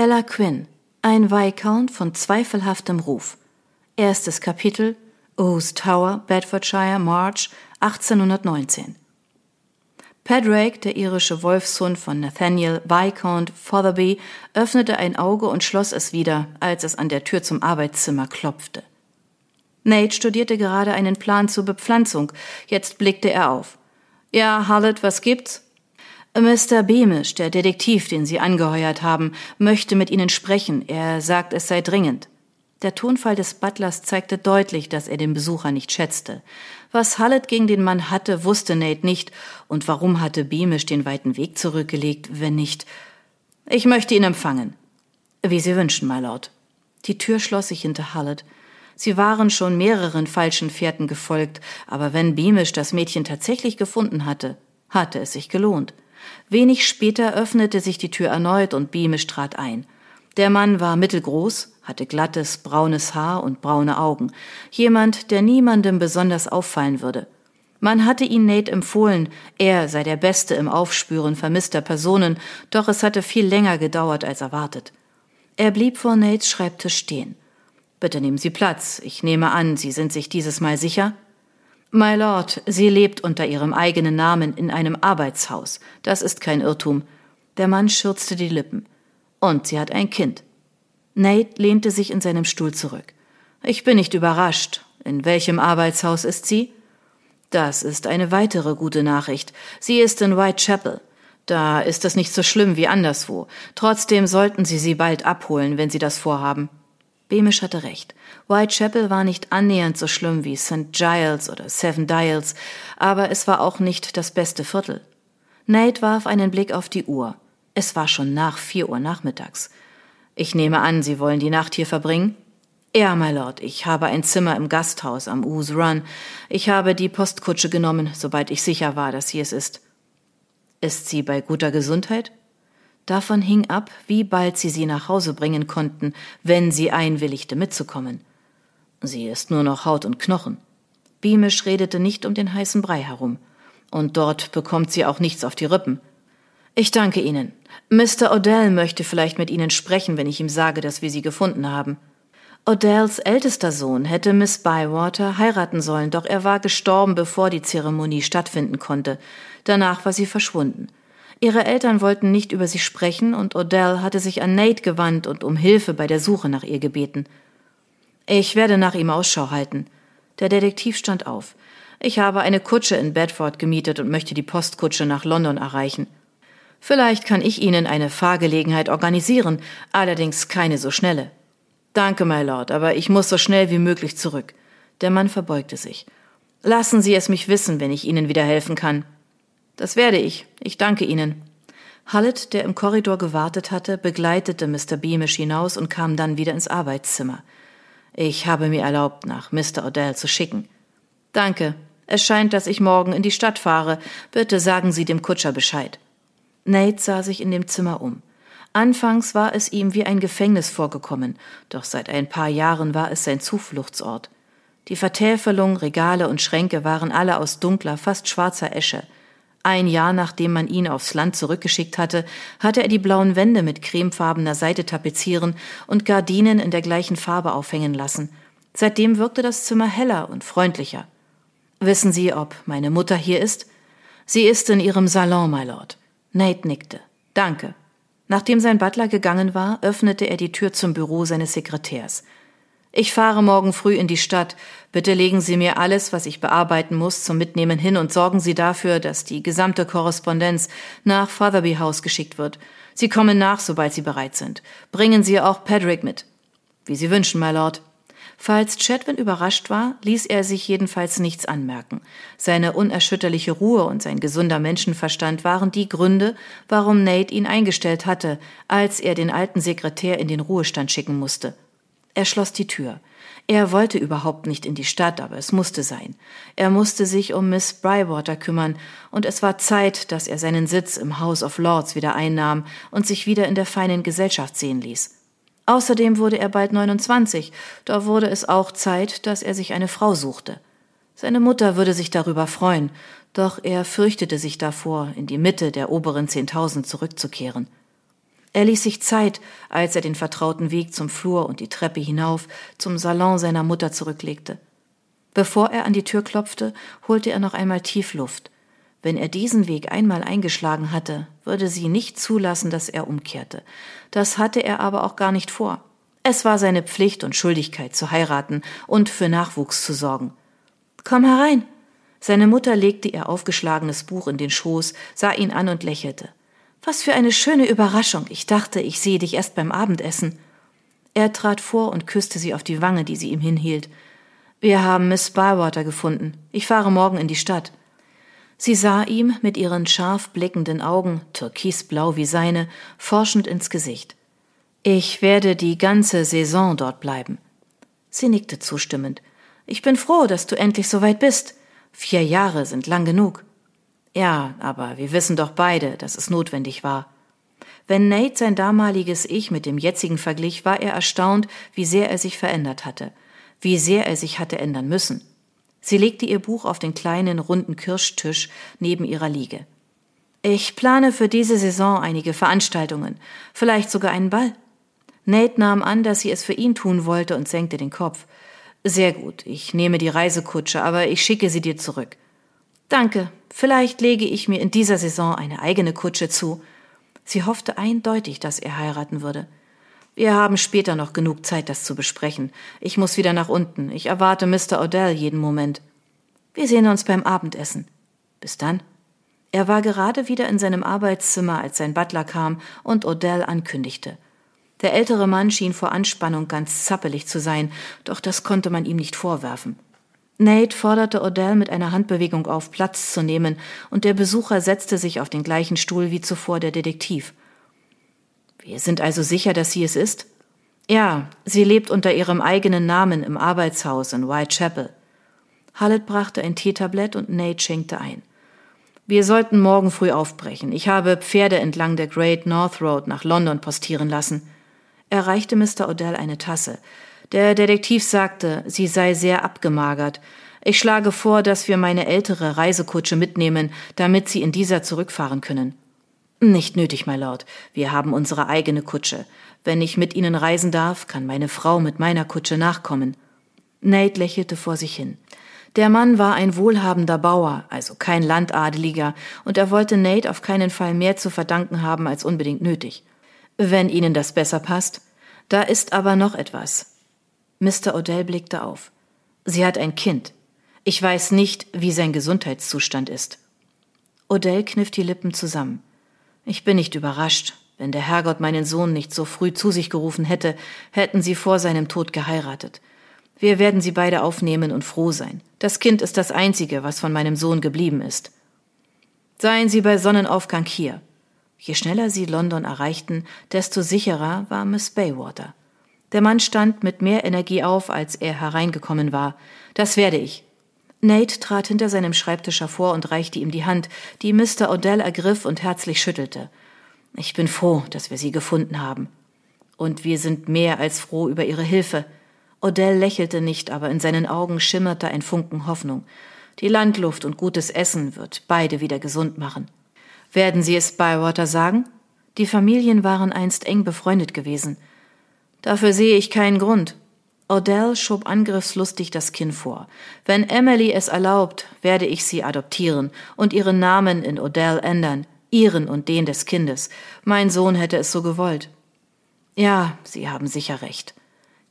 Ella Quinn, ein Viscount von zweifelhaftem Ruf. Erstes Kapitel O's Tower, Bedfordshire, March 1819. Padraig, der irische Wolfshund von Nathaniel Viscount Fotherby, öffnete ein Auge und schloss es wieder, als es an der Tür zum Arbeitszimmer klopfte. Nate studierte gerade einen Plan zur Bepflanzung. Jetzt blickte er auf. Ja, Harlet, was gibt's? Mr. Beamish, der Detektiv, den Sie angeheuert haben, möchte mit Ihnen sprechen. Er sagt, es sei dringend. Der Tonfall des Butlers zeigte deutlich, dass er den Besucher nicht schätzte. Was Hallett gegen den Mann hatte, wusste Nate nicht, und warum hatte Beamish den weiten Weg zurückgelegt, wenn nicht. Ich möchte ihn empfangen. Wie Sie wünschen, my Lord. Die Tür schloss sich hinter Hallett. Sie waren schon mehreren falschen Fährten gefolgt, aber wenn Beamish das Mädchen tatsächlich gefunden hatte, hatte es sich gelohnt. Wenig später öffnete sich die Tür erneut und Beamish trat ein. Der Mann war mittelgroß, hatte glattes, braunes Haar und braune Augen. Jemand, der niemandem besonders auffallen würde. Man hatte ihn Nate empfohlen, er sei der Beste im Aufspüren vermisster Personen, doch es hatte viel länger gedauert als erwartet. Er blieb vor Nates Schreibtisch stehen. Bitte nehmen Sie Platz. Ich nehme an, Sie sind sich dieses Mal sicher? My Lord, sie lebt unter ihrem eigenen Namen in einem Arbeitshaus. Das ist kein Irrtum. Der Mann schürzte die Lippen. Und sie hat ein Kind. Nate lehnte sich in seinem Stuhl zurück. Ich bin nicht überrascht. In welchem Arbeitshaus ist sie? Das ist eine weitere gute Nachricht. Sie ist in Whitechapel. Da ist es nicht so schlimm wie anderswo. Trotzdem sollten Sie sie bald abholen, wenn Sie das vorhaben. Beamish hatte recht. Whitechapel war nicht annähernd so schlimm wie St. Giles oder Seven Dials, aber es war auch nicht das beste Viertel. Nate warf einen Blick auf die Uhr. Es war schon nach vier Uhr nachmittags. Ich nehme an, Sie wollen die Nacht hier verbringen? Ja, my Lord, ich habe ein Zimmer im Gasthaus am Ooze Run. Ich habe die Postkutsche genommen, sobald ich sicher war, dass sie es ist. Ist sie bei guter Gesundheit? Davon hing ab, wie bald sie sie nach Hause bringen konnten, wenn sie einwilligte mitzukommen. Sie ist nur noch Haut und Knochen. Beamish redete nicht um den heißen Brei herum. Und dort bekommt sie auch nichts auf die Rippen. Ich danke Ihnen. Mr. Odell möchte vielleicht mit Ihnen sprechen, wenn ich ihm sage, dass wir Sie gefunden haben. Odells ältester Sohn hätte Miss Bywater heiraten sollen, doch er war gestorben, bevor die Zeremonie stattfinden konnte. Danach war sie verschwunden. Ihre Eltern wollten nicht über sie sprechen und Odell hatte sich an Nate gewandt und um Hilfe bei der Suche nach ihr gebeten. Ich werde nach ihm Ausschau halten. Der Detektiv stand auf. Ich habe eine Kutsche in Bedford gemietet und möchte die Postkutsche nach London erreichen. Vielleicht kann ich Ihnen eine Fahrgelegenheit organisieren, allerdings keine so schnelle. Danke, my Lord, aber ich muss so schnell wie möglich zurück. Der Mann verbeugte sich. Lassen Sie es mich wissen, wenn ich Ihnen wieder helfen kann. Das werde ich. Ich danke Ihnen. Hallett, der im Korridor gewartet hatte, begleitete Mr. Beamish hinaus und kam dann wieder ins Arbeitszimmer. Ich habe mir erlaubt, nach Mr. Odell zu schicken. Danke. Es scheint, dass ich morgen in die Stadt fahre. Bitte sagen Sie dem Kutscher Bescheid. Nate sah sich in dem Zimmer um. Anfangs war es ihm wie ein Gefängnis vorgekommen, doch seit ein paar Jahren war es sein Zufluchtsort. Die Vertäfelung, Regale und Schränke waren alle aus dunkler, fast schwarzer Esche. Ein Jahr nachdem man ihn aufs Land zurückgeschickt hatte, hatte er die blauen Wände mit cremefarbener Seite tapezieren und Gardinen in der gleichen Farbe aufhängen lassen. Seitdem wirkte das Zimmer heller und freundlicher. Wissen Sie, ob meine Mutter hier ist? Sie ist in ihrem Salon, my Lord. Nate nickte. Danke. Nachdem sein Butler gegangen war, öffnete er die Tür zum Büro seines Sekretärs. Ich fahre morgen früh in die Stadt. Bitte legen Sie mir alles, was ich bearbeiten muss, zum Mitnehmen hin und sorgen Sie dafür, dass die gesamte Korrespondenz nach Fatherby House geschickt wird. Sie kommen nach, sobald Sie bereit sind. Bringen Sie auch Patrick mit. Wie Sie wünschen, my Lord. Falls Chatwin überrascht war, ließ er sich jedenfalls nichts anmerken. Seine unerschütterliche Ruhe und sein gesunder Menschenverstand waren die Gründe, warum Nate ihn eingestellt hatte, als er den alten Sekretär in den Ruhestand schicken musste. Er schloss die Tür. Er wollte überhaupt nicht in die Stadt, aber es musste sein. Er musste sich um Miss Bywater kümmern, und es war Zeit, dass er seinen Sitz im House of Lords wieder einnahm und sich wieder in der feinen Gesellschaft sehen ließ. Außerdem wurde er bald 29, da wurde es auch Zeit, dass er sich eine Frau suchte. Seine Mutter würde sich darüber freuen, doch er fürchtete sich davor, in die Mitte der oberen Zehntausend zurückzukehren. Er ließ sich Zeit, als er den vertrauten Weg zum Flur und die Treppe hinauf zum Salon seiner Mutter zurücklegte. Bevor er an die Tür klopfte, holte er noch einmal tief Luft. Wenn er diesen Weg einmal eingeschlagen hatte, würde sie nicht zulassen, dass er umkehrte. Das hatte er aber auch gar nicht vor. Es war seine Pflicht und Schuldigkeit zu heiraten und für Nachwuchs zu sorgen. Komm herein. Seine Mutter legte ihr aufgeschlagenes Buch in den Schoß, sah ihn an und lächelte. Was für eine schöne Überraschung. Ich dachte, ich sehe dich erst beim Abendessen. Er trat vor und küsste sie auf die Wange, die sie ihm hinhielt. Wir haben Miss Bywater gefunden. Ich fahre morgen in die Stadt. Sie sah ihm mit ihren scharf blickenden Augen, türkisblau wie seine, forschend ins Gesicht. Ich werde die ganze Saison dort bleiben. Sie nickte zustimmend. Ich bin froh, dass du endlich so weit bist. Vier Jahre sind lang genug. Ja, aber wir wissen doch beide, dass es notwendig war. Wenn Nate sein damaliges Ich mit dem jetzigen verglich, war er erstaunt, wie sehr er sich verändert hatte, wie sehr er sich hatte ändern müssen. Sie legte ihr Buch auf den kleinen, runden Kirschtisch neben ihrer Liege. Ich plane für diese Saison einige Veranstaltungen, vielleicht sogar einen Ball. Nate nahm an, dass sie es für ihn tun wollte und senkte den Kopf. Sehr gut, ich nehme die Reisekutsche, aber ich schicke sie dir zurück. Danke, vielleicht lege ich mir in dieser Saison eine eigene Kutsche zu. Sie hoffte eindeutig, dass er heiraten würde. Wir haben später noch genug Zeit, das zu besprechen. Ich muss wieder nach unten. Ich erwarte Mr. Odell jeden Moment. Wir sehen uns beim Abendessen. Bis dann. Er war gerade wieder in seinem Arbeitszimmer, als sein Butler kam und Odell ankündigte. Der ältere Mann schien vor Anspannung ganz zappelig zu sein, doch das konnte man ihm nicht vorwerfen. Nate forderte Odell mit einer Handbewegung auf, Platz zu nehmen, und der Besucher setzte sich auf den gleichen Stuhl wie zuvor der Detektiv. Wir sind also sicher, dass sie es ist? Ja, sie lebt unter ihrem eigenen Namen im Arbeitshaus in Whitechapel. Hallett brachte ein Teetablett und Nate schenkte ein. Wir sollten morgen früh aufbrechen. Ich habe Pferde entlang der Great North Road nach London postieren lassen. Er reichte Mr. Odell eine Tasse. Der Detektiv sagte, sie sei sehr abgemagert. Ich schlage vor, dass wir meine ältere Reisekutsche mitnehmen, damit Sie in dieser zurückfahren können. Nicht nötig, my Lord. Wir haben unsere eigene Kutsche. Wenn ich mit Ihnen reisen darf, kann meine Frau mit meiner Kutsche nachkommen. Nate lächelte vor sich hin. Der Mann war ein wohlhabender Bauer, also kein Landadeliger, und er wollte Nate auf keinen Fall mehr zu verdanken haben als unbedingt nötig. Wenn Ihnen das besser passt. Da ist aber noch etwas. Mr. Odell blickte auf. Sie hat ein Kind. Ich weiß nicht, wie sein Gesundheitszustand ist. Odell kniff die Lippen zusammen. Ich bin nicht überrascht. Wenn der Herrgott meinen Sohn nicht so früh zu sich gerufen hätte, hätten sie vor seinem Tod geheiratet. Wir werden sie beide aufnehmen und froh sein. Das Kind ist das Einzige, was von meinem Sohn geblieben ist. Seien Sie bei Sonnenaufgang hier. Je schneller sie London erreichten, desto sicherer war Miss Baywater. Der Mann stand mit mehr Energie auf, als er hereingekommen war. Das werde ich. Nate trat hinter seinem Schreibtisch hervor und reichte ihm die Hand, die Mr. Odell ergriff und herzlich schüttelte. Ich bin froh, dass wir Sie gefunden haben. Und wir sind mehr als froh über Ihre Hilfe. Odell lächelte nicht, aber in seinen Augen schimmerte ein Funken Hoffnung. Die Landluft und gutes Essen wird beide wieder gesund machen. Werden Sie es Bywater sagen? Die Familien waren einst eng befreundet gewesen. Dafür sehe ich keinen Grund. Odell schob angriffslustig das Kinn vor. Wenn Emily es erlaubt, werde ich sie adoptieren und ihren Namen in Odell ändern, ihren und den des Kindes. Mein Sohn hätte es so gewollt. Ja, Sie haben sicher recht.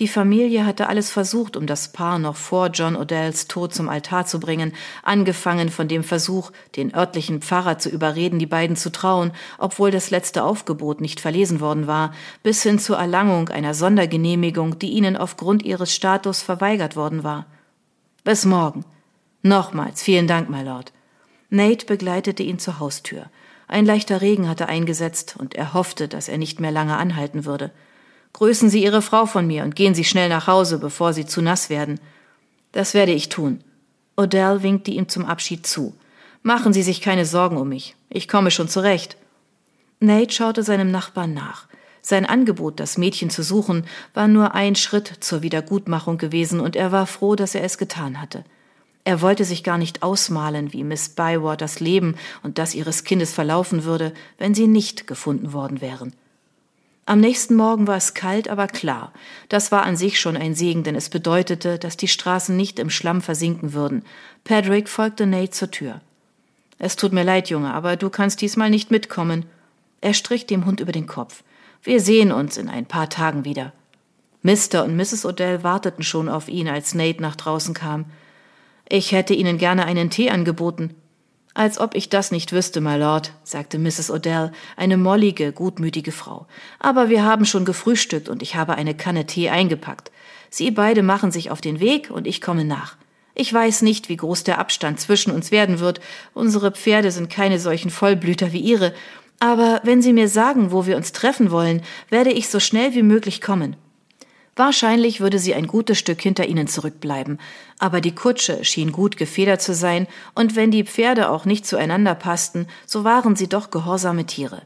Die Familie hatte alles versucht, um das Paar noch vor John Odells Tod zum Altar zu bringen, angefangen von dem Versuch, den örtlichen Pfarrer zu überreden, die beiden zu trauen, obwohl das letzte Aufgebot nicht verlesen worden war, bis hin zur Erlangung einer Sondergenehmigung, die ihnen aufgrund ihres Status verweigert worden war. Bis morgen. Nochmals vielen Dank, my Lord. Nate begleitete ihn zur Haustür. Ein leichter Regen hatte eingesetzt, und er hoffte, dass er nicht mehr lange anhalten würde. Grüßen Sie Ihre Frau von mir und gehen Sie schnell nach Hause, bevor Sie zu nass werden. Das werde ich tun. Odell winkte ihm zum Abschied zu. Machen Sie sich keine Sorgen um mich. Ich komme schon zurecht. Nate schaute seinem Nachbarn nach. Sein Angebot, das Mädchen zu suchen, war nur ein Schritt zur Wiedergutmachung gewesen, und er war froh, dass er es getan hatte. Er wollte sich gar nicht ausmalen, wie Miss Bywaters Leben und das ihres Kindes verlaufen würde, wenn sie nicht gefunden worden wären. Am nächsten Morgen war es kalt, aber klar. Das war an sich schon ein Segen, denn es bedeutete, dass die Straßen nicht im Schlamm versinken würden. Patrick folgte Nate zur Tür. Es tut mir leid, Junge, aber du kannst diesmal nicht mitkommen. Er strich dem Hund über den Kopf. Wir sehen uns in ein paar Tagen wieder. Mr. und Mrs. Odell warteten schon auf ihn, als Nate nach draußen kam. Ich hätte Ihnen gerne einen Tee angeboten. Als ob ich das nicht wüsste, my Lord, sagte Mrs. Odell, eine mollige, gutmütige Frau. Aber wir haben schon gefrühstückt und ich habe eine Kanne Tee eingepackt. Sie beide machen sich auf den Weg und ich komme nach. Ich weiß nicht, wie groß der Abstand zwischen uns werden wird. Unsere Pferde sind keine solchen Vollblüter wie Ihre. Aber wenn Sie mir sagen, wo wir uns treffen wollen, werde ich so schnell wie möglich kommen. Wahrscheinlich würde sie ein gutes Stück hinter ihnen zurückbleiben, aber die Kutsche schien gut gefedert zu sein, und wenn die Pferde auch nicht zueinander passten, so waren sie doch gehorsame Tiere.